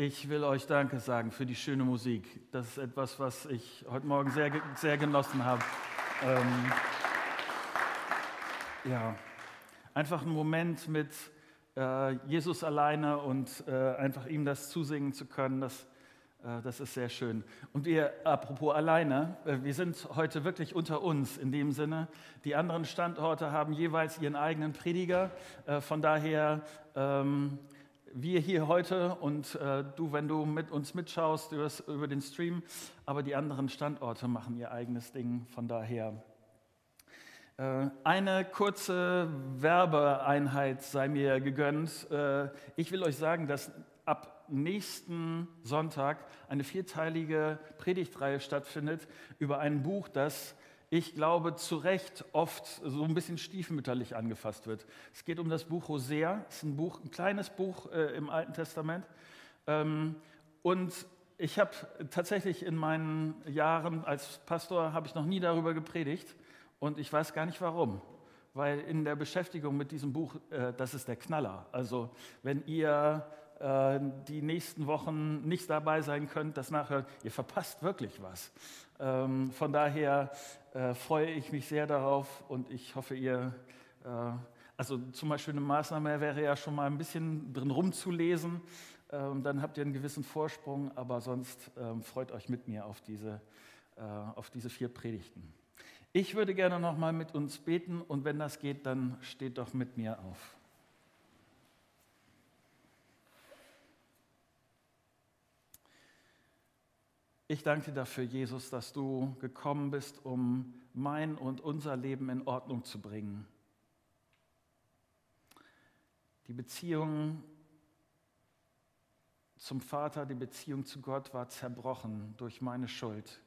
Ich will euch Danke sagen für die schöne Musik. Das ist etwas, was ich heute Morgen sehr, sehr genossen habe. Ähm, ja, einfach einen Moment mit äh, Jesus alleine und äh, einfach ihm das zusingen zu können, das, äh, das ist sehr schön. Und wir, apropos alleine, äh, wir sind heute wirklich unter uns in dem Sinne. Die anderen Standorte haben jeweils ihren eigenen Prediger. Äh, von daher. Ähm, wir hier heute und äh, du, wenn du mit uns mitschaust über den Stream, aber die anderen Standorte machen ihr eigenes Ding. Von daher äh, eine kurze Werbeeinheit sei mir gegönnt. Äh, ich will euch sagen, dass ab nächsten Sonntag eine vierteilige Predigtreihe stattfindet über ein Buch, das ich glaube, zu Recht oft so ein bisschen stiefmütterlich angefasst wird. Es geht um das Buch Hosea. Es ist ein, Buch, ein kleines Buch äh, im Alten Testament. Ähm, und ich habe tatsächlich in meinen Jahren als Pastor habe ich noch nie darüber gepredigt und ich weiß gar nicht warum, weil in der Beschäftigung mit diesem Buch, äh, das ist der Knaller. Also wenn ihr äh, die nächsten Wochen nicht dabei sein könnt, das nachhört, ihr verpasst wirklich was. Ähm, von daher äh, freue ich mich sehr darauf und ich hoffe, ihr, äh, also zum Beispiel eine Maßnahme wäre ja schon mal ein bisschen drin rumzulesen, ähm, dann habt ihr einen gewissen Vorsprung, aber sonst ähm, freut euch mit mir auf diese, äh, auf diese vier Predigten. Ich würde gerne noch mal mit uns beten und wenn das geht, dann steht doch mit mir auf. Ich danke dir dafür, Jesus, dass du gekommen bist, um mein und unser Leben in Ordnung zu bringen. Die Beziehung zum Vater, die Beziehung zu Gott war zerbrochen durch meine Schuld.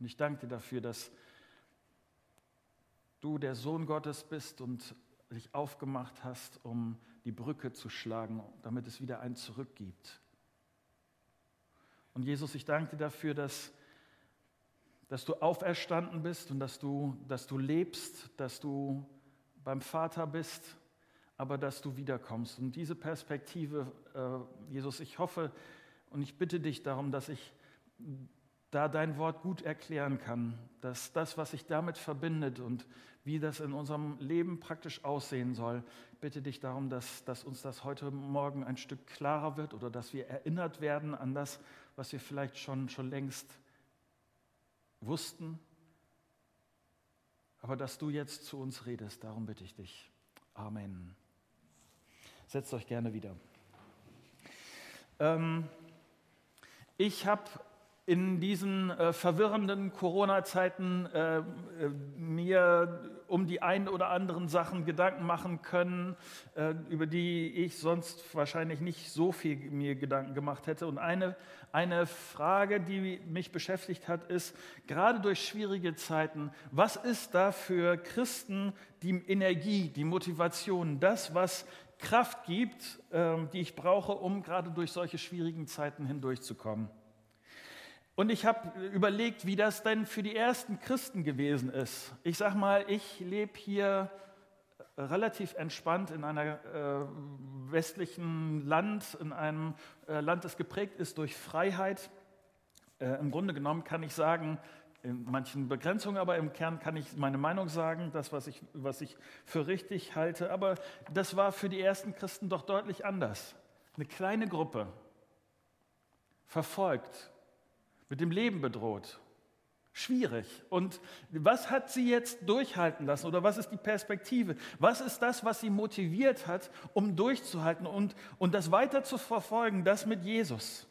Und ich danke dir dafür, dass du der Sohn Gottes bist und dich aufgemacht hast, um die Brücke zu schlagen, damit es wieder ein Zurück gibt. Und Jesus, ich danke dir dafür, dass, dass du auferstanden bist und dass du, dass du lebst, dass du beim Vater bist, aber dass du wiederkommst. Und diese Perspektive, äh, Jesus, ich hoffe und ich bitte dich darum, dass ich da dein Wort gut erklären kann, dass das, was sich damit verbindet und wie das in unserem Leben praktisch aussehen soll, bitte dich darum, dass, dass uns das heute Morgen ein Stück klarer wird oder dass wir erinnert werden an das, was wir vielleicht schon, schon längst wussten, aber dass du jetzt zu uns redest, darum bitte ich dich. Amen. Setzt euch gerne wieder. Ähm, ich habe in diesen äh, verwirrenden Corona-Zeiten äh, äh, mir um die ein oder anderen Sachen Gedanken machen können, äh, über die ich sonst wahrscheinlich nicht so viel mir Gedanken gemacht hätte. Und eine, eine Frage, die mich beschäftigt hat, ist, gerade durch schwierige Zeiten, was ist da für Christen die Energie, die Motivation, das, was Kraft gibt, ähm, die ich brauche, um gerade durch solche schwierigen Zeiten hindurchzukommen? Und ich habe überlegt, wie das denn für die ersten Christen gewesen ist. Ich sage mal, ich lebe hier relativ entspannt in einem äh, westlichen Land, in einem äh, Land, das geprägt ist durch Freiheit. Äh, Im Grunde genommen kann ich sagen, in manchen Begrenzungen, aber im Kern kann ich meine Meinung sagen, das, was ich, was ich für richtig halte. Aber das war für die ersten Christen doch deutlich anders. Eine kleine Gruppe, verfolgt, mit dem Leben bedroht. Schwierig. Und was hat sie jetzt durchhalten lassen oder was ist die Perspektive? Was ist das, was sie motiviert hat, um durchzuhalten und, und das weiter zu verfolgen, das mit Jesus?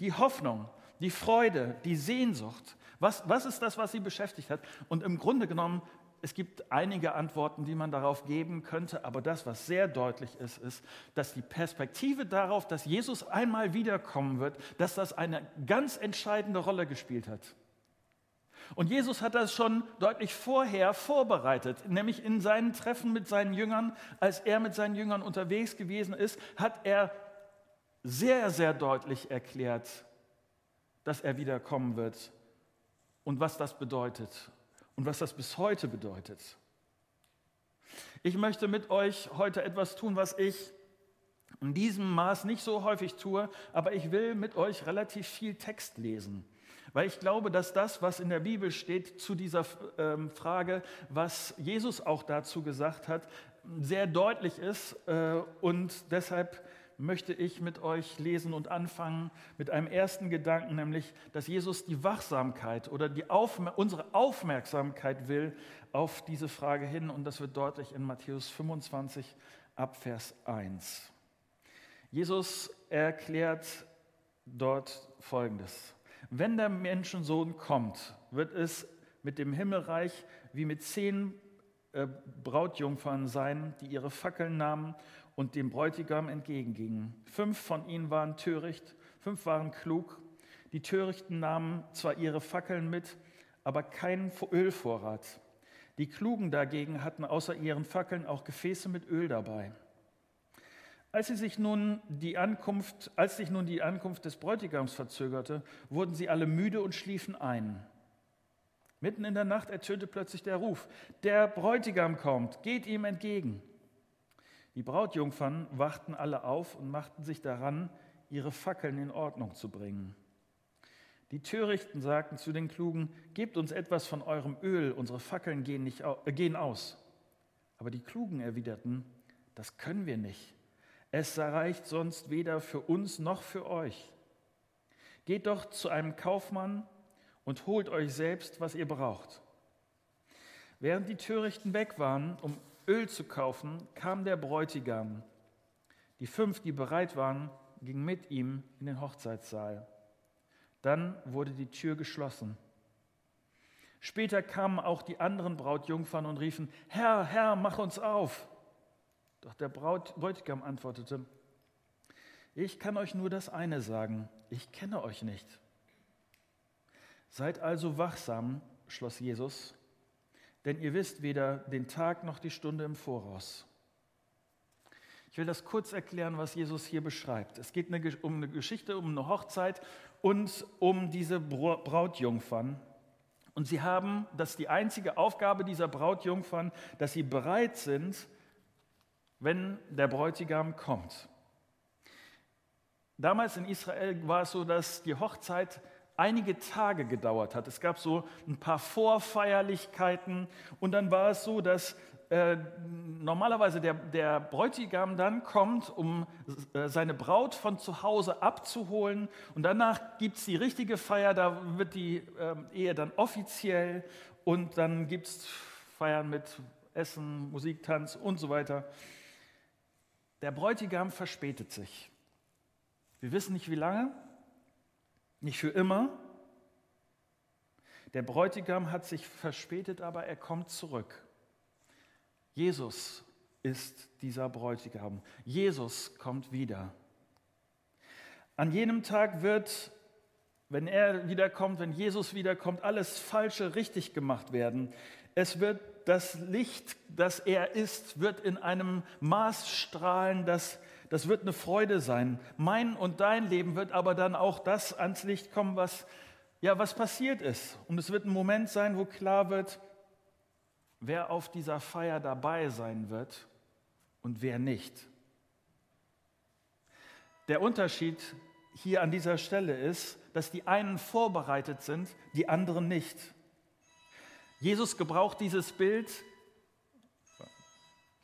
Die Hoffnung, die Freude, die Sehnsucht. Was, was ist das, was sie beschäftigt hat? Und im Grunde genommen es gibt einige Antworten, die man darauf geben könnte, aber das, was sehr deutlich ist, ist, dass die Perspektive darauf, dass Jesus einmal wiederkommen wird, dass das eine ganz entscheidende Rolle gespielt hat. Und Jesus hat das schon deutlich vorher vorbereitet, nämlich in seinen Treffen mit seinen Jüngern, als er mit seinen Jüngern unterwegs gewesen ist, hat er sehr, sehr deutlich erklärt, dass er wiederkommen wird und was das bedeutet und was das bis heute bedeutet. Ich möchte mit euch heute etwas tun, was ich in diesem Maß nicht so häufig tue, aber ich will mit euch relativ viel Text lesen. Weil ich glaube, dass das, was in der Bibel steht zu dieser ähm, Frage, was Jesus auch dazu gesagt hat, sehr deutlich ist. Äh, und deshalb möchte ich mit euch lesen und anfangen mit einem ersten Gedanken, nämlich, dass Jesus die Wachsamkeit oder die Aufmer unsere Aufmerksamkeit will auf diese Frage hin. Und das wird deutlich in Matthäus 25 ab Vers 1. Jesus erklärt dort Folgendes. Wenn der Menschensohn kommt, wird es mit dem Himmelreich wie mit zehn äh, Brautjungfern sein, die ihre Fackeln nahmen und dem Bräutigam entgegengingen. Fünf von ihnen waren töricht, fünf waren klug. Die Törichten nahmen zwar ihre Fackeln mit, aber keinen Ölvorrat. Die Klugen dagegen hatten außer ihren Fackeln auch Gefäße mit Öl dabei. Als, sie sich nun die Ankunft, als sich nun die Ankunft des Bräutigams verzögerte, wurden sie alle müde und schliefen ein. Mitten in der Nacht ertönte plötzlich der Ruf, der Bräutigam kommt, geht ihm entgegen. Die Brautjungfern wachten alle auf und machten sich daran, ihre Fackeln in Ordnung zu bringen. Die Törichten sagten zu den Klugen, gebt uns etwas von eurem Öl, unsere Fackeln gehen, nicht, äh, gehen aus. Aber die Klugen erwiderten, das können wir nicht. Es reicht sonst weder für uns noch für euch. Geht doch zu einem Kaufmann und holt euch selbst, was ihr braucht. Während die Törichten weg waren, um Öl zu kaufen, kam der Bräutigam. Die fünf, die bereit waren, gingen mit ihm in den Hochzeitssaal. Dann wurde die Tür geschlossen. Später kamen auch die anderen Brautjungfern und riefen, Herr, Herr, mach uns auf. Doch der Bräutigam antwortete, ich kann euch nur das eine sagen, ich kenne euch nicht. Seid also wachsam, schloss Jesus, denn ihr wisst weder den Tag noch die Stunde im Voraus. Ich will das kurz erklären, was Jesus hier beschreibt. Es geht um eine Geschichte, um eine Hochzeit und um diese Brautjungfern. Und sie haben, das ist die einzige Aufgabe dieser Brautjungfern, dass sie bereit sind, wenn der Bräutigam kommt. Damals in Israel war es so, dass die Hochzeit einige Tage gedauert hat. Es gab so ein paar Vorfeierlichkeiten und dann war es so, dass äh, normalerweise der, der Bräutigam dann kommt, um äh, seine Braut von zu Hause abzuholen und danach gibt es die richtige Feier, da wird die äh, Ehe dann offiziell und dann gibt es Feiern mit Essen, Musik, Tanz und so weiter. Der Bräutigam verspätet sich. Wir wissen nicht wie lange, nicht für immer. Der Bräutigam hat sich verspätet, aber er kommt zurück. Jesus ist dieser Bräutigam. Jesus kommt wieder. An jenem Tag wird, wenn er wiederkommt, wenn Jesus wiederkommt, alles Falsche richtig gemacht werden. Es wird das Licht, das er ist, wird in einem Maß strahlen, das das wird eine Freude sein. Mein und dein Leben wird aber dann auch das ans Licht kommen, was, ja, was passiert ist. Und es wird ein Moment sein, wo klar wird, wer auf dieser Feier dabei sein wird und wer nicht. Der Unterschied hier an dieser Stelle ist, dass die einen vorbereitet sind, die anderen nicht. Jesus gebraucht dieses Bild.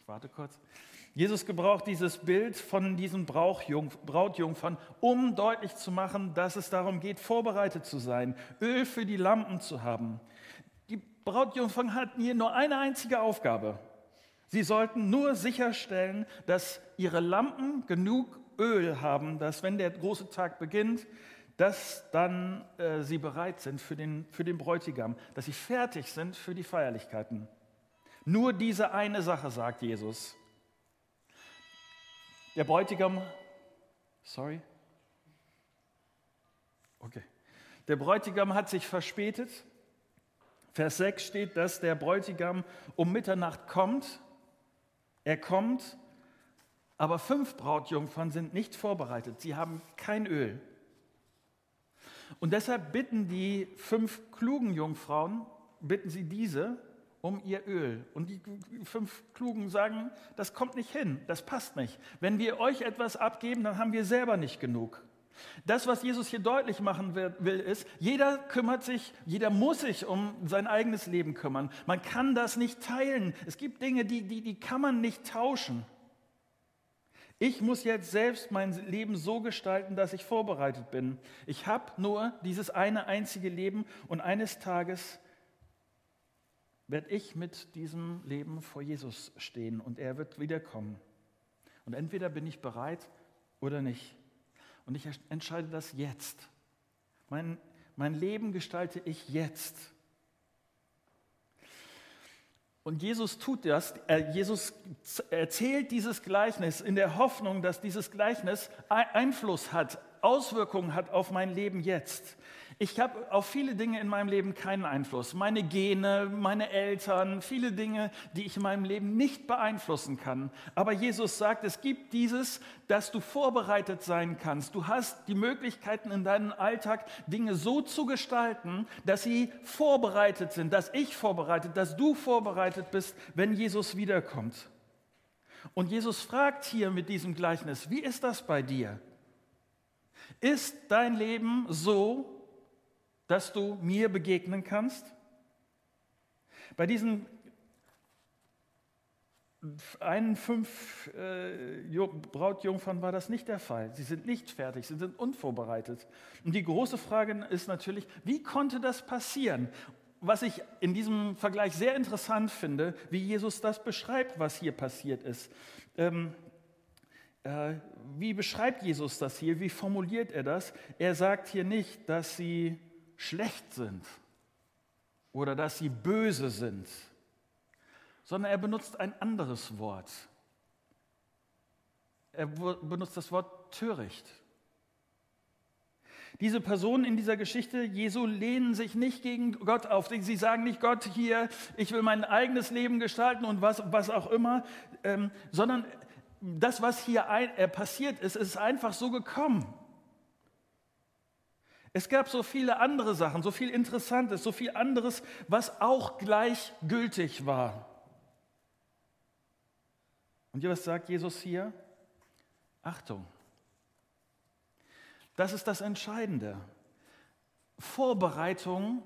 Ich warte kurz. Jesus gebraucht dieses Bild von diesen Brautjungfern, um deutlich zu machen, dass es darum geht, vorbereitet zu sein, Öl für die Lampen zu haben. Die Brautjungfern hatten hier nur eine einzige Aufgabe. Sie sollten nur sicherstellen, dass ihre Lampen genug Öl haben, dass wenn der große Tag beginnt, dass dann äh, sie bereit sind für den, für den Bräutigam, dass sie fertig sind für die Feierlichkeiten. Nur diese eine Sache, sagt Jesus. Der Bräutigam, sorry, okay, der Bräutigam hat sich verspätet. Vers 6 steht, dass der Bräutigam um Mitternacht kommt. Er kommt, aber fünf Brautjungfern sind nicht vorbereitet. Sie haben kein Öl. Und deshalb bitten die fünf klugen Jungfrauen, bitten sie diese um ihr Öl. Und die fünf Klugen sagen, das kommt nicht hin, das passt nicht. Wenn wir euch etwas abgeben, dann haben wir selber nicht genug. Das, was Jesus hier deutlich machen will, ist, jeder kümmert sich, jeder muss sich um sein eigenes Leben kümmern. Man kann das nicht teilen. Es gibt Dinge, die, die, die kann man nicht tauschen. Ich muss jetzt selbst mein Leben so gestalten, dass ich vorbereitet bin. Ich habe nur dieses eine einzige Leben und eines Tages werde ich mit diesem Leben vor Jesus stehen und er wird wiederkommen. Und entweder bin ich bereit oder nicht. Und ich entscheide das jetzt. Mein, mein Leben gestalte ich jetzt. Und Jesus tut das. Jesus erzählt dieses Gleichnis in der Hoffnung, dass dieses Gleichnis Einfluss hat, Auswirkungen hat auf mein Leben jetzt. Ich habe auf viele Dinge in meinem Leben keinen Einfluss. Meine Gene, meine Eltern, viele Dinge, die ich in meinem Leben nicht beeinflussen kann. Aber Jesus sagt, es gibt dieses, dass du vorbereitet sein kannst. Du hast die Möglichkeiten in deinem Alltag, Dinge so zu gestalten, dass sie vorbereitet sind, dass ich vorbereitet, dass du vorbereitet bist, wenn Jesus wiederkommt. Und Jesus fragt hier mit diesem Gleichnis, wie ist das bei dir? Ist dein Leben so, dass du mir begegnen kannst? Bei diesen einen fünf äh, Brautjungfern war das nicht der Fall. Sie sind nicht fertig, sie sind unvorbereitet. Und die große Frage ist natürlich, wie konnte das passieren? Was ich in diesem Vergleich sehr interessant finde, wie Jesus das beschreibt, was hier passiert ist. Ähm, äh, wie beschreibt Jesus das hier? Wie formuliert er das? Er sagt hier nicht, dass sie schlecht sind oder dass sie böse sind, sondern er benutzt ein anderes Wort. Er benutzt das Wort töricht. Diese Personen in dieser Geschichte Jesu lehnen sich nicht gegen Gott auf. Sie sagen nicht, Gott, hier, ich will mein eigenes Leben gestalten und was, was auch immer, ähm, sondern das, was hier ein, äh, passiert ist, ist einfach so gekommen. Es gab so viele andere Sachen, so viel Interessantes, so viel anderes, was auch gleichgültig war. Und was sagt Jesus hier? Achtung. Das ist das Entscheidende. Vorbereitung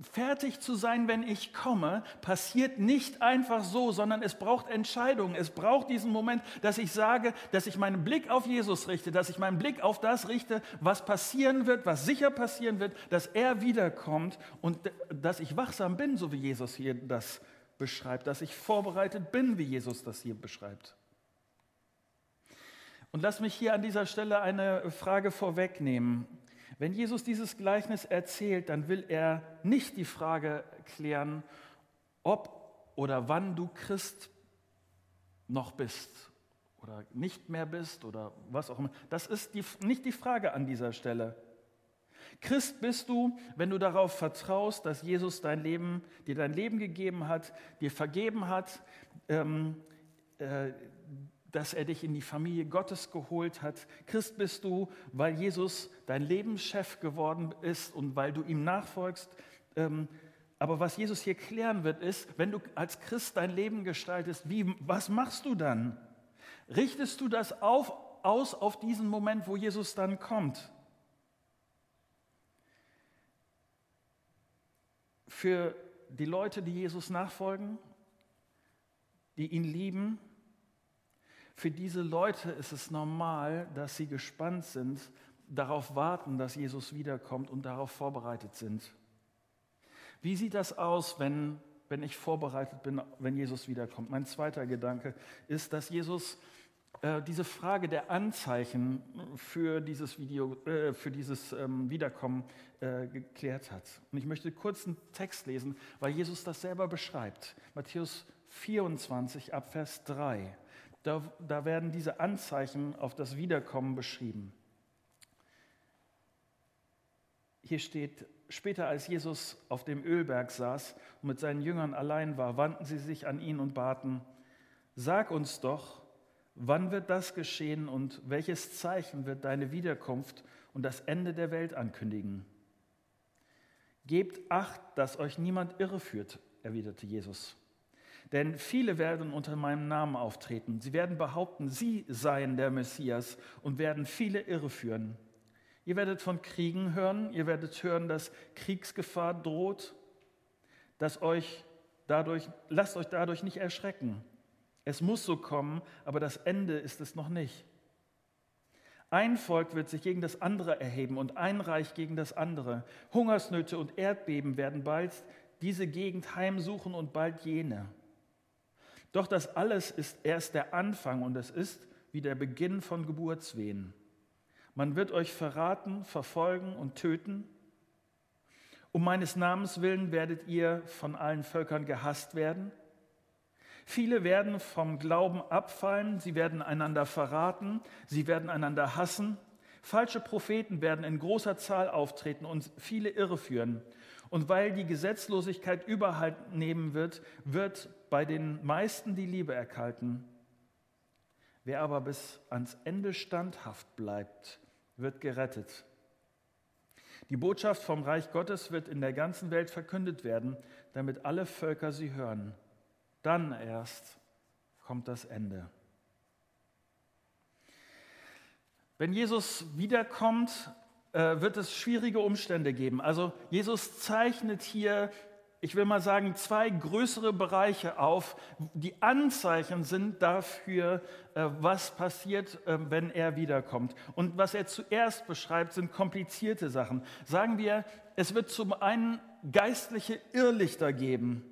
fertig zu sein, wenn ich komme, passiert nicht einfach so, sondern es braucht Entscheidungen. Es braucht diesen Moment, dass ich sage, dass ich meinen Blick auf Jesus richte, dass ich meinen Blick auf das richte, was passieren wird, was sicher passieren wird, dass er wiederkommt und dass ich wachsam bin, so wie Jesus hier das beschreibt, dass ich vorbereitet bin, wie Jesus das hier beschreibt. Und lass mich hier an dieser Stelle eine Frage vorwegnehmen. Wenn Jesus dieses Gleichnis erzählt, dann will er nicht die Frage klären, ob oder wann du Christ noch bist oder nicht mehr bist oder was auch immer. Das ist die, nicht die Frage an dieser Stelle. Christ bist du, wenn du darauf vertraust, dass Jesus dein Leben, dir dein Leben gegeben hat, dir vergeben hat, ähm, äh, dass er dich in die Familie Gottes geholt hat. Christ bist du, weil Jesus dein Lebenschef geworden ist und weil du ihm nachfolgst. Ähm, aber was Jesus hier klären wird, ist, wenn du als Christ dein Leben gestaltest, wie, was machst du dann? Richtest du das auf, aus auf diesen Moment, wo Jesus dann kommt? Für die Leute, die Jesus nachfolgen, die ihn lieben, für diese Leute ist es normal, dass sie gespannt sind, darauf warten, dass Jesus wiederkommt und darauf vorbereitet sind. Wie sieht das aus, wenn, wenn ich vorbereitet bin, wenn Jesus wiederkommt? Mein zweiter Gedanke ist, dass Jesus äh, diese Frage der Anzeichen für dieses, Video, äh, für dieses ähm, Wiederkommen äh, geklärt hat. Und ich möchte kurz einen Text lesen, weil Jesus das selber beschreibt. Matthäus 24 ab Vers 3. Da, da werden diese Anzeichen auf das Wiederkommen beschrieben. Hier steht, später als Jesus auf dem Ölberg saß und mit seinen Jüngern allein war, wandten sie sich an ihn und baten, sag uns doch, wann wird das geschehen und welches Zeichen wird deine Wiederkunft und das Ende der Welt ankündigen? Gebt acht, dass euch niemand irreführt, erwiderte Jesus. Denn viele werden unter meinem Namen auftreten. Sie werden behaupten, sie seien der Messias und werden viele irreführen. Ihr werdet von Kriegen hören, ihr werdet hören, dass Kriegsgefahr droht, dass euch dadurch, lasst euch dadurch nicht erschrecken. Es muss so kommen, aber das Ende ist es noch nicht. Ein Volk wird sich gegen das andere erheben und ein Reich gegen das andere. Hungersnöte und Erdbeben werden bald diese Gegend heimsuchen und bald jene. Doch das alles ist erst der Anfang und es ist wie der Beginn von Geburtswehen. Man wird euch verraten, verfolgen und töten. Um meines Namens willen werdet ihr von allen Völkern gehasst werden. Viele werden vom Glauben abfallen, sie werden einander verraten, sie werden einander hassen. Falsche Propheten werden in großer Zahl auftreten und viele irreführen. Und weil die Gesetzlosigkeit Überhalt nehmen wird, wird bei den meisten die Liebe erkalten. Wer aber bis ans Ende standhaft bleibt, wird gerettet. Die Botschaft vom Reich Gottes wird in der ganzen Welt verkündet werden, damit alle Völker sie hören. Dann erst kommt das Ende. Wenn Jesus wiederkommt, äh, wird es schwierige Umstände geben. Also Jesus zeichnet hier, ich will mal sagen, zwei größere Bereiche auf, die Anzeichen sind dafür, äh, was passiert, äh, wenn er wiederkommt. Und was er zuerst beschreibt, sind komplizierte Sachen. Sagen wir, es wird zum einen geistliche Irrlichter geben.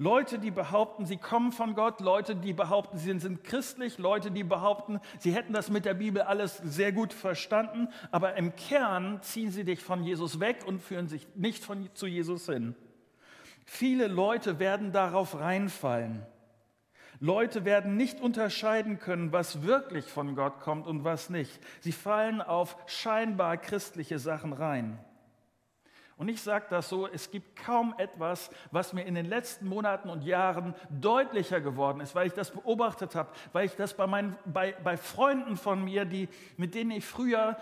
Leute, die behaupten, sie kommen von Gott, Leute, die behaupten, sie sind christlich, Leute, die behaupten, sie hätten das mit der Bibel alles sehr gut verstanden, aber im Kern ziehen sie dich von Jesus weg und führen sich nicht von, zu Jesus hin. Viele Leute werden darauf reinfallen. Leute werden nicht unterscheiden können, was wirklich von Gott kommt und was nicht. Sie fallen auf scheinbar christliche Sachen rein. Und ich sage das so, es gibt kaum etwas, was mir in den letzten Monaten und Jahren deutlicher geworden ist, weil ich das beobachtet habe, weil ich das bei, meinen, bei, bei Freunden von mir, die, mit denen ich früher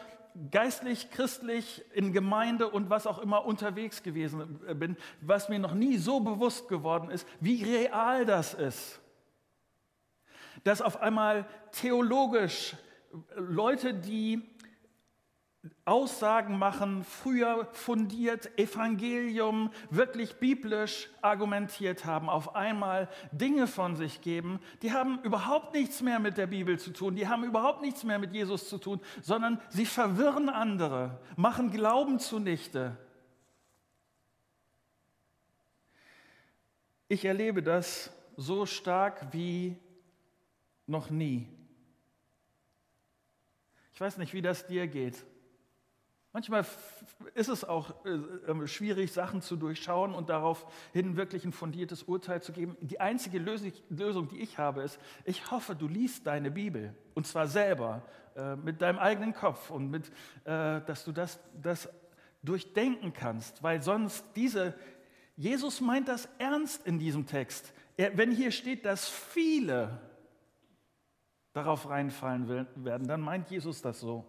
geistlich, christlich, in Gemeinde und was auch immer unterwegs gewesen bin, was mir noch nie so bewusst geworden ist, wie real das ist. Dass auf einmal theologisch Leute, die Aussagen machen, früher fundiert, Evangelium, wirklich biblisch argumentiert haben, auf einmal Dinge von sich geben, die haben überhaupt nichts mehr mit der Bibel zu tun, die haben überhaupt nichts mehr mit Jesus zu tun, sondern sie verwirren andere, machen Glauben zunichte. Ich erlebe das so stark wie noch nie. Ich weiß nicht, wie das dir geht. Manchmal ist es auch äh, ähm, schwierig, Sachen zu durchschauen und daraufhin wirklich ein fundiertes Urteil zu geben. Die einzige Lösung, die ich habe, ist, ich hoffe, du liest deine Bibel und zwar selber, äh, mit deinem eigenen Kopf und mit, äh, dass du das, das durchdenken kannst, weil sonst diese, Jesus meint das ernst in diesem Text. Wenn hier steht, dass viele darauf reinfallen werden, dann meint Jesus das so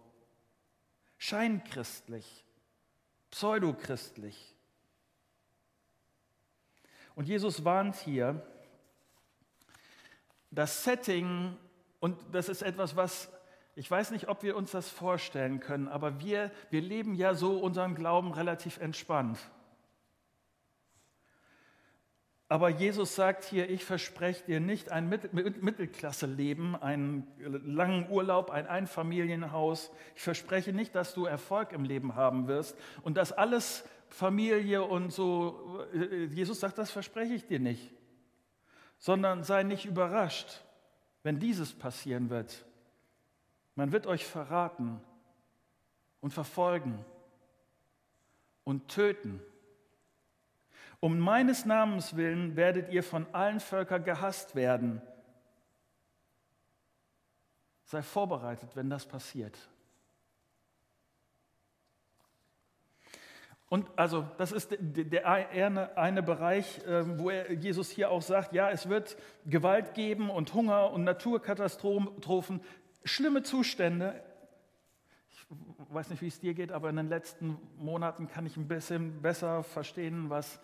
scheinchristlich, pseudochristlich. Und Jesus warnt hier, das Setting, und das ist etwas, was ich weiß nicht, ob wir uns das vorstellen können, aber wir, wir leben ja so unseren Glauben relativ entspannt. Aber Jesus sagt hier, ich verspreche dir nicht ein Mittelklasse-Leben, einen langen Urlaub, ein Einfamilienhaus. Ich verspreche nicht, dass du Erfolg im Leben haben wirst und dass alles Familie und so. Jesus sagt, das verspreche ich dir nicht. Sondern sei nicht überrascht, wenn dieses passieren wird. Man wird euch verraten und verfolgen und töten um meines Namens willen werdet ihr von allen Völkern gehasst werden. Sei vorbereitet, wenn das passiert. Und also, das ist der eine, Bereich, ähm, wo Jesus hier auch sagt, ja, es wird Gewalt geben und Hunger und Naturkatastrophen, schlimme Zustände. Ich weiß nicht, wie es dir geht, aber in den letzten Monaten kann ich ein bisschen besser verstehen, was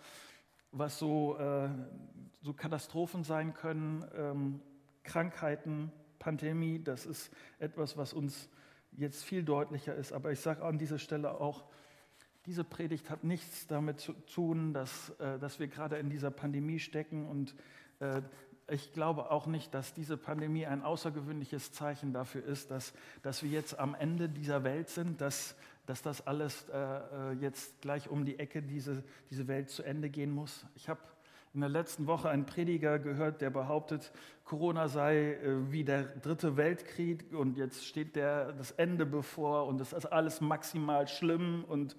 was so, äh, so Katastrophen sein können, ähm, Krankheiten, Pandemie, das ist etwas, was uns jetzt viel deutlicher ist. Aber ich sage an dieser Stelle auch, diese Predigt hat nichts damit zu tun, dass, äh, dass wir gerade in dieser Pandemie stecken. Und äh, ich glaube auch nicht, dass diese Pandemie ein außergewöhnliches Zeichen dafür ist, dass, dass wir jetzt am Ende dieser Welt sind, dass, dass das alles äh, jetzt gleich um die Ecke, diese, diese Welt zu Ende gehen muss. Ich habe in der letzten Woche einen Prediger gehört, der behauptet, Corona sei äh, wie der dritte Weltkrieg und jetzt steht der, das Ende bevor und es ist alles maximal schlimm. Und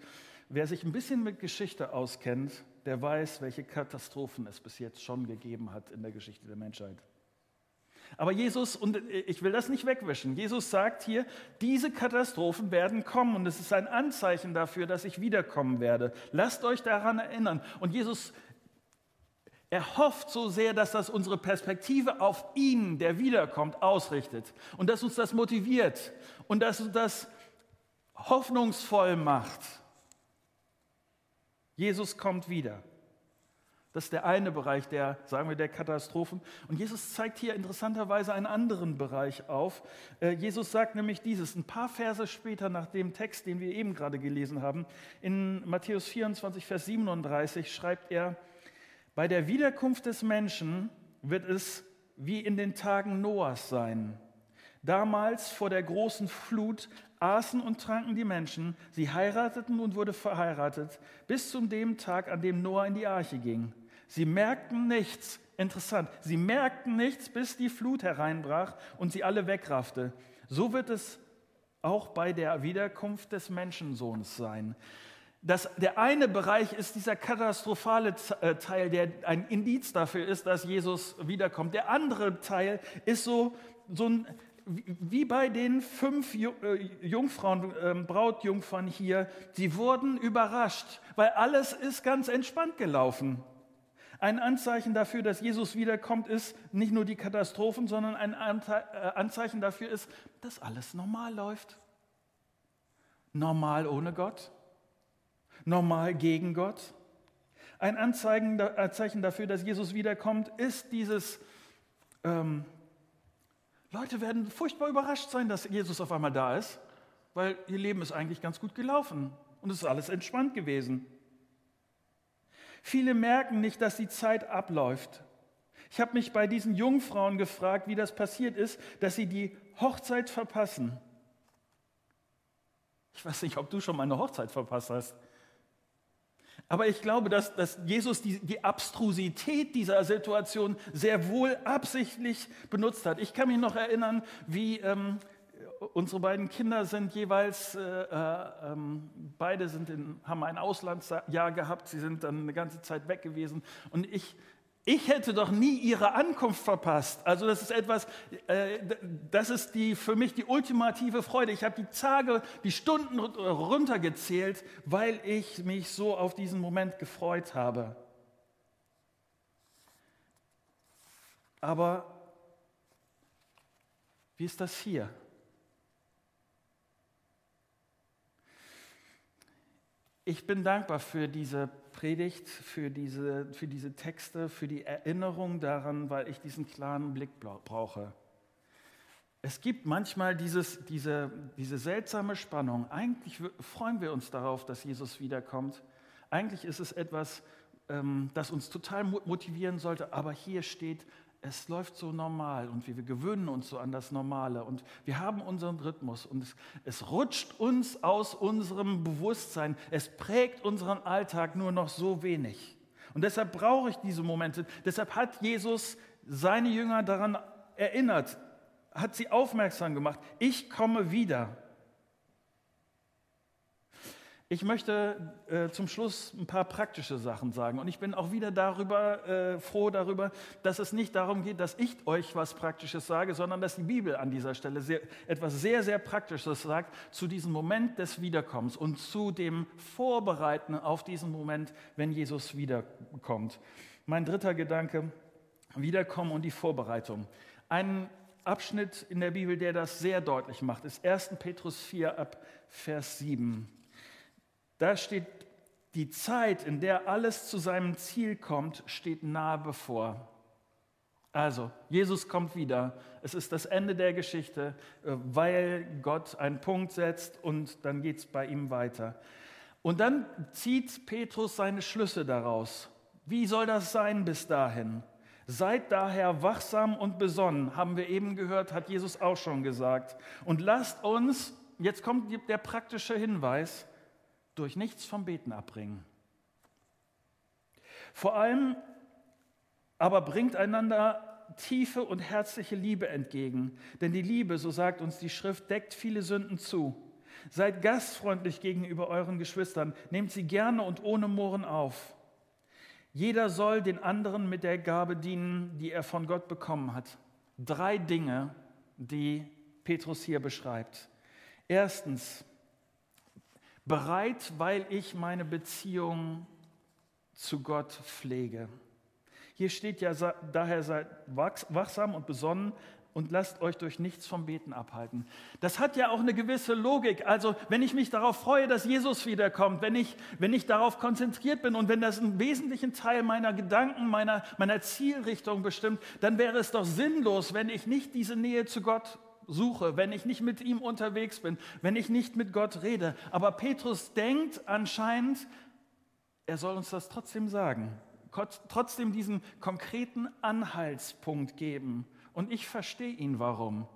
wer sich ein bisschen mit Geschichte auskennt, der weiß, welche Katastrophen es bis jetzt schon gegeben hat in der Geschichte der Menschheit. Aber Jesus, und ich will das nicht wegwischen, Jesus sagt hier, diese Katastrophen werden kommen und es ist ein Anzeichen dafür, dass ich wiederkommen werde. Lasst euch daran erinnern. Und Jesus er hofft so sehr, dass das unsere Perspektive auf ihn, der wiederkommt, ausrichtet und dass uns das motiviert und dass uns das hoffnungsvoll macht. Jesus kommt wieder. Das ist der eine Bereich der, sagen wir, der Katastrophen. Und Jesus zeigt hier interessanterweise einen anderen Bereich auf. Äh, Jesus sagt nämlich dieses, ein paar Verse später nach dem Text, den wir eben gerade gelesen haben, in Matthäus 24, Vers 37 schreibt er, bei der Wiederkunft des Menschen wird es wie in den Tagen Noahs sein. Damals vor der großen Flut aßen und tranken die Menschen, sie heirateten und wurden verheiratet, bis zu dem Tag, an dem Noah in die Arche ging. Sie merkten nichts, interessant, sie merkten nichts, bis die Flut hereinbrach und sie alle wegraffte. So wird es auch bei der Wiederkunft des Menschensohns sein dass der eine Bereich ist dieser katastrophale äh, Teil, der ein Indiz dafür ist, dass Jesus wiederkommt. Der andere Teil ist so, so ein, wie bei den fünf äh, Jungfrauen, ähm, Brautjungfern hier, sie wurden überrascht, weil alles ist ganz entspannt gelaufen. Ein Anzeichen dafür, dass Jesus wiederkommt, ist nicht nur die Katastrophen, sondern ein äh, Anzeichen dafür ist, dass alles normal läuft. Normal ohne Gott normal gegen Gott. Ein Anzeichen dafür, dass Jesus wiederkommt, ist dieses, ähm, Leute werden furchtbar überrascht sein, dass Jesus auf einmal da ist, weil ihr Leben ist eigentlich ganz gut gelaufen und es ist alles entspannt gewesen. Viele merken nicht, dass die Zeit abläuft. Ich habe mich bei diesen Jungfrauen gefragt, wie das passiert ist, dass sie die Hochzeit verpassen. Ich weiß nicht, ob du schon mal eine Hochzeit verpasst hast. Aber ich glaube, dass, dass Jesus die, die Abstrusität dieser Situation sehr wohl absichtlich benutzt hat. Ich kann mich noch erinnern, wie ähm, unsere beiden Kinder sind jeweils, äh, äh, ähm, beide sind in, haben ein Auslandsjahr gehabt, sie sind dann eine ganze Zeit weg gewesen. Und ich ich hätte doch nie ihre Ankunft verpasst. Also das ist etwas, äh, das ist die, für mich die ultimative Freude. Ich habe die Tage, die Stunden runtergezählt, weil ich mich so auf diesen Moment gefreut habe. Aber wie ist das hier? Ich bin dankbar für diese Predigt, für diese, für diese Texte, für die Erinnerung daran, weil ich diesen klaren Blick brauche. Es gibt manchmal dieses, diese, diese seltsame Spannung. Eigentlich freuen wir uns darauf, dass Jesus wiederkommt. Eigentlich ist es etwas, ähm, das uns total motivieren sollte, aber hier steht, es läuft so normal und wir, wir gewöhnen uns so an das Normale und wir haben unseren Rhythmus und es, es rutscht uns aus unserem Bewusstsein, es prägt unseren Alltag nur noch so wenig. Und deshalb brauche ich diese Momente. Deshalb hat Jesus seine Jünger daran erinnert, hat sie aufmerksam gemacht, ich komme wieder. Ich möchte äh, zum Schluss ein paar praktische Sachen sagen. Und ich bin auch wieder darüber äh, froh darüber, dass es nicht darum geht, dass ich euch was Praktisches sage, sondern dass die Bibel an dieser Stelle sehr, etwas sehr, sehr Praktisches sagt zu diesem Moment des Wiederkommens und zu dem Vorbereiten auf diesen Moment, wenn Jesus wiederkommt. Mein dritter Gedanke, Wiederkommen und die Vorbereitung. Ein Abschnitt in der Bibel, der das sehr deutlich macht, ist 1. Petrus 4 ab Vers 7. Da steht die Zeit, in der alles zu seinem Ziel kommt, steht nahe bevor. Also, Jesus kommt wieder. Es ist das Ende der Geschichte, äh, weil Gott einen Punkt setzt und dann geht es bei ihm weiter. Und dann zieht Petrus seine Schlüsse daraus. Wie soll das sein bis dahin? Seid daher wachsam und besonnen, haben wir eben gehört, hat Jesus auch schon gesagt. Und lasst uns, jetzt kommt der praktische Hinweis, durch nichts vom Beten abbringen. Vor allem aber bringt einander tiefe und herzliche Liebe entgegen. Denn die Liebe, so sagt uns die Schrift, deckt viele Sünden zu. Seid gastfreundlich gegenüber euren Geschwistern, nehmt sie gerne und ohne Murren auf. Jeder soll den anderen mit der Gabe dienen, die er von Gott bekommen hat. Drei Dinge, die Petrus hier beschreibt. Erstens, bereit, weil ich meine Beziehung zu Gott pflege. Hier steht ja, daher seid wachsam und besonnen und lasst euch durch nichts vom Beten abhalten. Das hat ja auch eine gewisse Logik. Also wenn ich mich darauf freue, dass Jesus wiederkommt, wenn ich, wenn ich darauf konzentriert bin und wenn das einen wesentlichen Teil meiner Gedanken, meiner, meiner Zielrichtung bestimmt, dann wäre es doch sinnlos, wenn ich nicht diese Nähe zu Gott suche, wenn ich nicht mit ihm unterwegs bin, wenn ich nicht mit Gott rede. Aber Petrus denkt anscheinend, er soll uns das trotzdem sagen, trotzdem diesen konkreten Anhaltspunkt geben. Und ich verstehe ihn warum.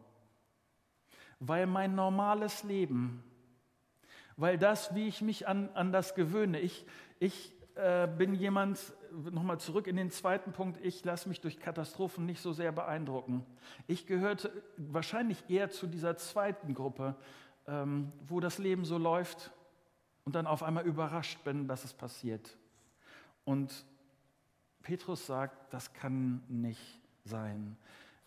Weil mein normales Leben, weil das, wie ich mich an, an das gewöhne, ich, ich äh, bin jemand, nochmal zurück in den zweiten Punkt, ich lasse mich durch Katastrophen nicht so sehr beeindrucken. Ich gehörte wahrscheinlich eher zu dieser zweiten Gruppe, ähm, wo das Leben so läuft und dann auf einmal überrascht bin, dass es passiert. Und Petrus sagt, das kann nicht sein.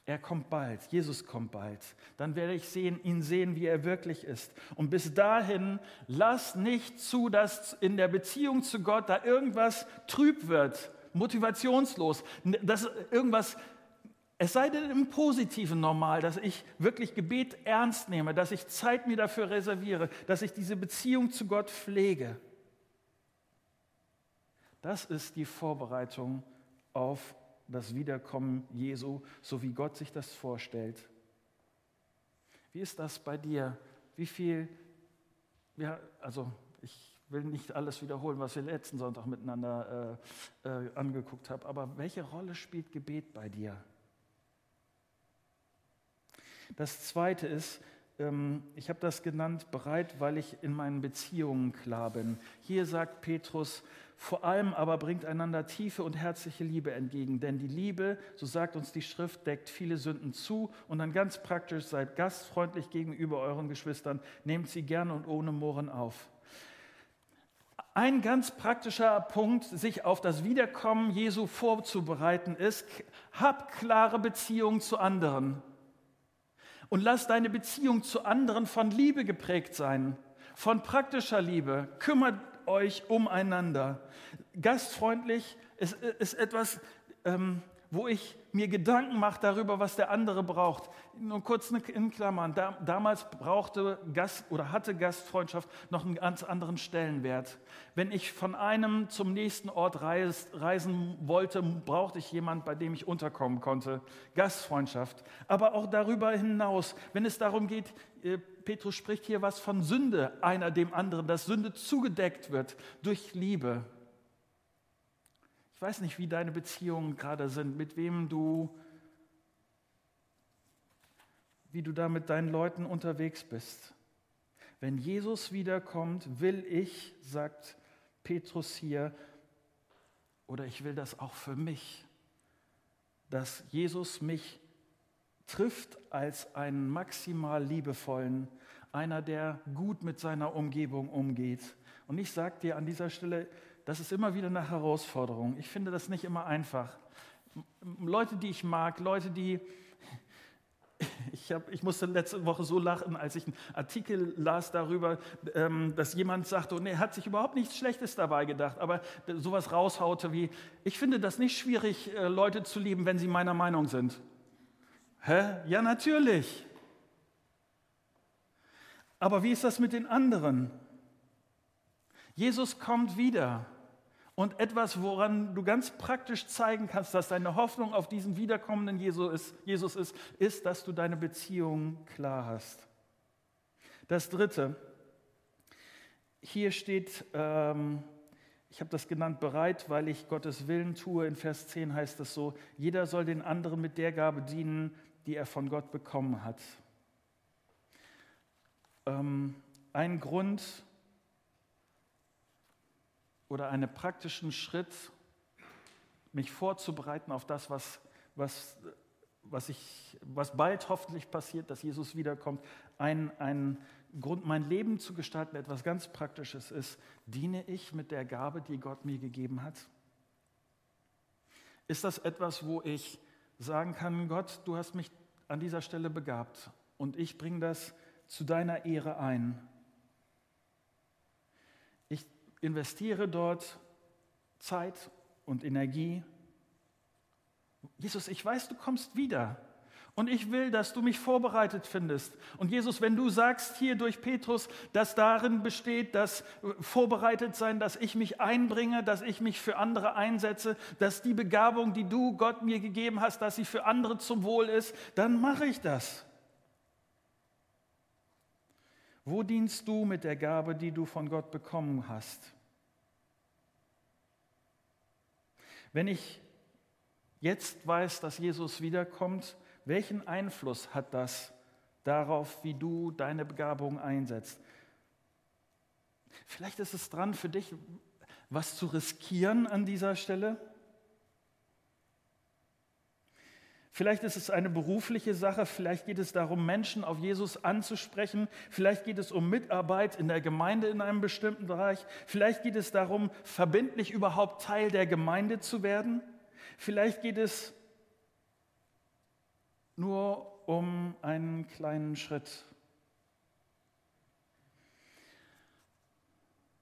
Er kommt bald, Jesus kommt bald. Dann werde ich sehen, ihn sehen, wie er wirklich ist. Und bis dahin, lass nicht zu, dass in der Beziehung zu Gott da irgendwas trüb wird, motivationslos, dass irgendwas, es sei denn im Positiven normal, dass ich wirklich Gebet ernst nehme, dass ich Zeit mir dafür reserviere, dass ich diese Beziehung zu Gott pflege. Das ist die Vorbereitung auf das Wiederkommen Jesu, so wie Gott sich das vorstellt. Wie ist das bei dir? Wie viel, ja, also ich will nicht alles wiederholen, was wir letzten Sonntag miteinander äh, äh, angeguckt haben, aber welche Rolle spielt Gebet bei dir? Das Zweite ist, ähm, ich habe das genannt, bereit, weil ich in meinen Beziehungen klar bin. Hier sagt Petrus, vor allem aber bringt einander tiefe und herzliche Liebe entgegen, denn die Liebe, so sagt uns die Schrift, deckt viele Sünden zu und dann ganz praktisch, seid gastfreundlich gegenüber euren Geschwistern, nehmt sie gerne und ohne Murren auf. Ein ganz praktischer Punkt, sich auf das Wiederkommen Jesu vorzubereiten, ist, hab klare Beziehungen zu anderen. Und lass deine Beziehung zu anderen von Liebe geprägt sein, von praktischer Liebe. Kümmert euch umeinander. Gastfreundlich ist, ist etwas, ähm, wo ich mir Gedanken mache darüber, was der andere braucht. Nur kurz in Klammern. Da, damals brauchte Gast oder hatte Gastfreundschaft noch einen ganz anderen Stellenwert. Wenn ich von einem zum nächsten Ort reis, reisen wollte, brauchte ich jemanden, bei dem ich unterkommen konnte. Gastfreundschaft. Aber auch darüber hinaus, wenn es darum geht, äh, Petrus spricht hier was von Sünde, einer dem anderen, dass Sünde zugedeckt wird durch Liebe. Ich weiß nicht, wie deine Beziehungen gerade sind, mit wem du, wie du da mit deinen Leuten unterwegs bist. Wenn Jesus wiederkommt, will ich, sagt Petrus hier, oder ich will das auch für mich, dass Jesus mich trifft als einen maximal liebevollen, einer, der gut mit seiner Umgebung umgeht. Und ich sage dir an dieser Stelle, das ist immer wieder eine Herausforderung. Ich finde das nicht immer einfach. Leute, die ich mag, Leute, die... Ich, hab, ich musste letzte Woche so lachen, als ich einen Artikel las darüber, ähm, dass jemand sagte, und er hat sich überhaupt nichts Schlechtes dabei gedacht, aber sowas raushaute wie, ich finde das nicht schwierig, äh, Leute zu lieben, wenn sie meiner Meinung sind. Hä? Ja, natürlich. Aber wie ist das mit den anderen? Jesus kommt wieder. Und etwas, woran du ganz praktisch zeigen kannst, dass deine Hoffnung auf diesen wiederkommenden Jesus ist, ist, dass du deine Beziehung klar hast. Das Dritte, hier steht, ähm, ich habe das genannt, bereit, weil ich Gottes Willen tue. In Vers 10 heißt es so, jeder soll den anderen mit der Gabe dienen, die er von Gott bekommen hat. Ähm, ein Grund, oder einen praktischen Schritt, mich vorzubereiten auf das, was, was, was, ich, was bald hoffentlich passiert, dass Jesus wiederkommt. Ein, ein Grund, mein Leben zu gestalten, etwas ganz Praktisches ist, diene ich mit der Gabe, die Gott mir gegeben hat? Ist das etwas, wo ich sagen kann, Gott, du hast mich an dieser Stelle begabt und ich bringe das zu deiner Ehre ein? Investiere dort Zeit und Energie. Jesus, ich weiß, du kommst wieder. Und ich will, dass du mich vorbereitet findest. Und Jesus, wenn du sagst hier durch Petrus, dass darin besteht, dass vorbereitet sein, dass ich mich einbringe, dass ich mich für andere einsetze, dass die Begabung, die du Gott mir gegeben hast, dass sie für andere zum Wohl ist, dann mache ich das. Wo dienst du mit der Gabe, die du von Gott bekommen hast? Wenn ich jetzt weiß, dass Jesus wiederkommt, welchen Einfluss hat das darauf, wie du deine Begabung einsetzt? Vielleicht ist es dran für dich, was zu riskieren an dieser Stelle. Vielleicht ist es eine berufliche Sache, vielleicht geht es darum, Menschen auf Jesus anzusprechen, vielleicht geht es um Mitarbeit in der Gemeinde in einem bestimmten Bereich, vielleicht geht es darum, verbindlich überhaupt Teil der Gemeinde zu werden, vielleicht geht es nur um einen kleinen Schritt.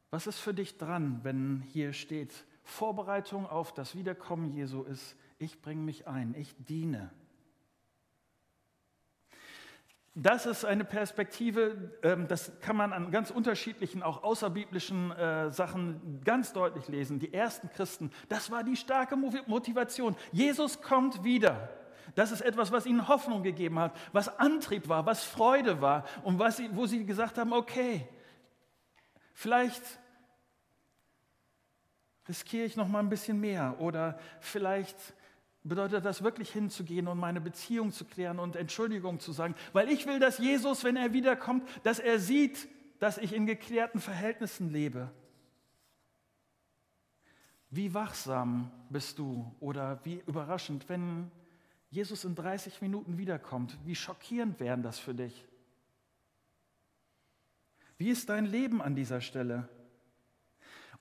Was ist für dich dran, wenn hier steht, Vorbereitung auf das Wiederkommen Jesu ist ich bringe mich ein, ich diene. Das ist eine Perspektive, ähm, das kann man an ganz unterschiedlichen, auch außerbiblischen äh, Sachen ganz deutlich lesen. Die ersten Christen, das war die starke Motivation. Jesus kommt wieder. Das ist etwas, was ihnen Hoffnung gegeben hat, was Antrieb war, was Freude war und was sie, wo sie gesagt haben, okay, vielleicht riskiere ich noch mal ein bisschen mehr oder vielleicht bedeutet das wirklich hinzugehen und meine Beziehung zu klären und Entschuldigung zu sagen, weil ich will, dass Jesus, wenn er wiederkommt, dass er sieht, dass ich in geklärten Verhältnissen lebe. Wie wachsam bist du oder wie überraschend, wenn Jesus in 30 Minuten wiederkommt? Wie schockierend wären das für dich? Wie ist dein Leben an dieser Stelle?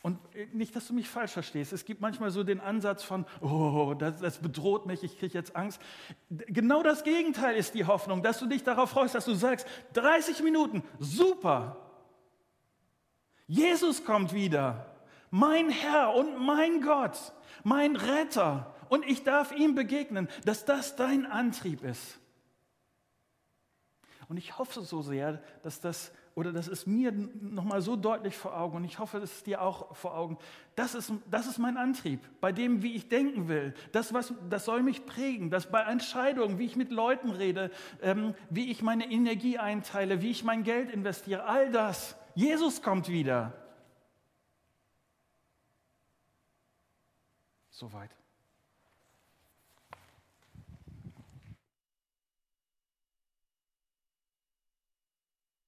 Und äh, nicht, dass du mich falsch verstehst. Es gibt manchmal so den Ansatz von, oh, das, das bedroht mich, ich kriege jetzt Angst. Genau das Gegenteil ist die Hoffnung, dass du dich darauf freust, dass du sagst, 30 Minuten, super. Jesus kommt wieder. Mein Herr und mein Gott, mein Retter. Und ich darf ihm begegnen, dass das dein Antrieb ist. Und ich hoffe so sehr, dass das oder das ist mir nochmal so deutlich vor Augen und ich hoffe, das ist dir auch vor Augen. Das ist, das ist mein Antrieb, bei dem, wie ich denken will. Das, was, das soll mich prägen, dass bei Entscheidungen, wie ich mit Leuten rede, ähm, wie ich meine Energie einteile, wie ich mein Geld investiere, all das. Jesus kommt wieder. Soweit.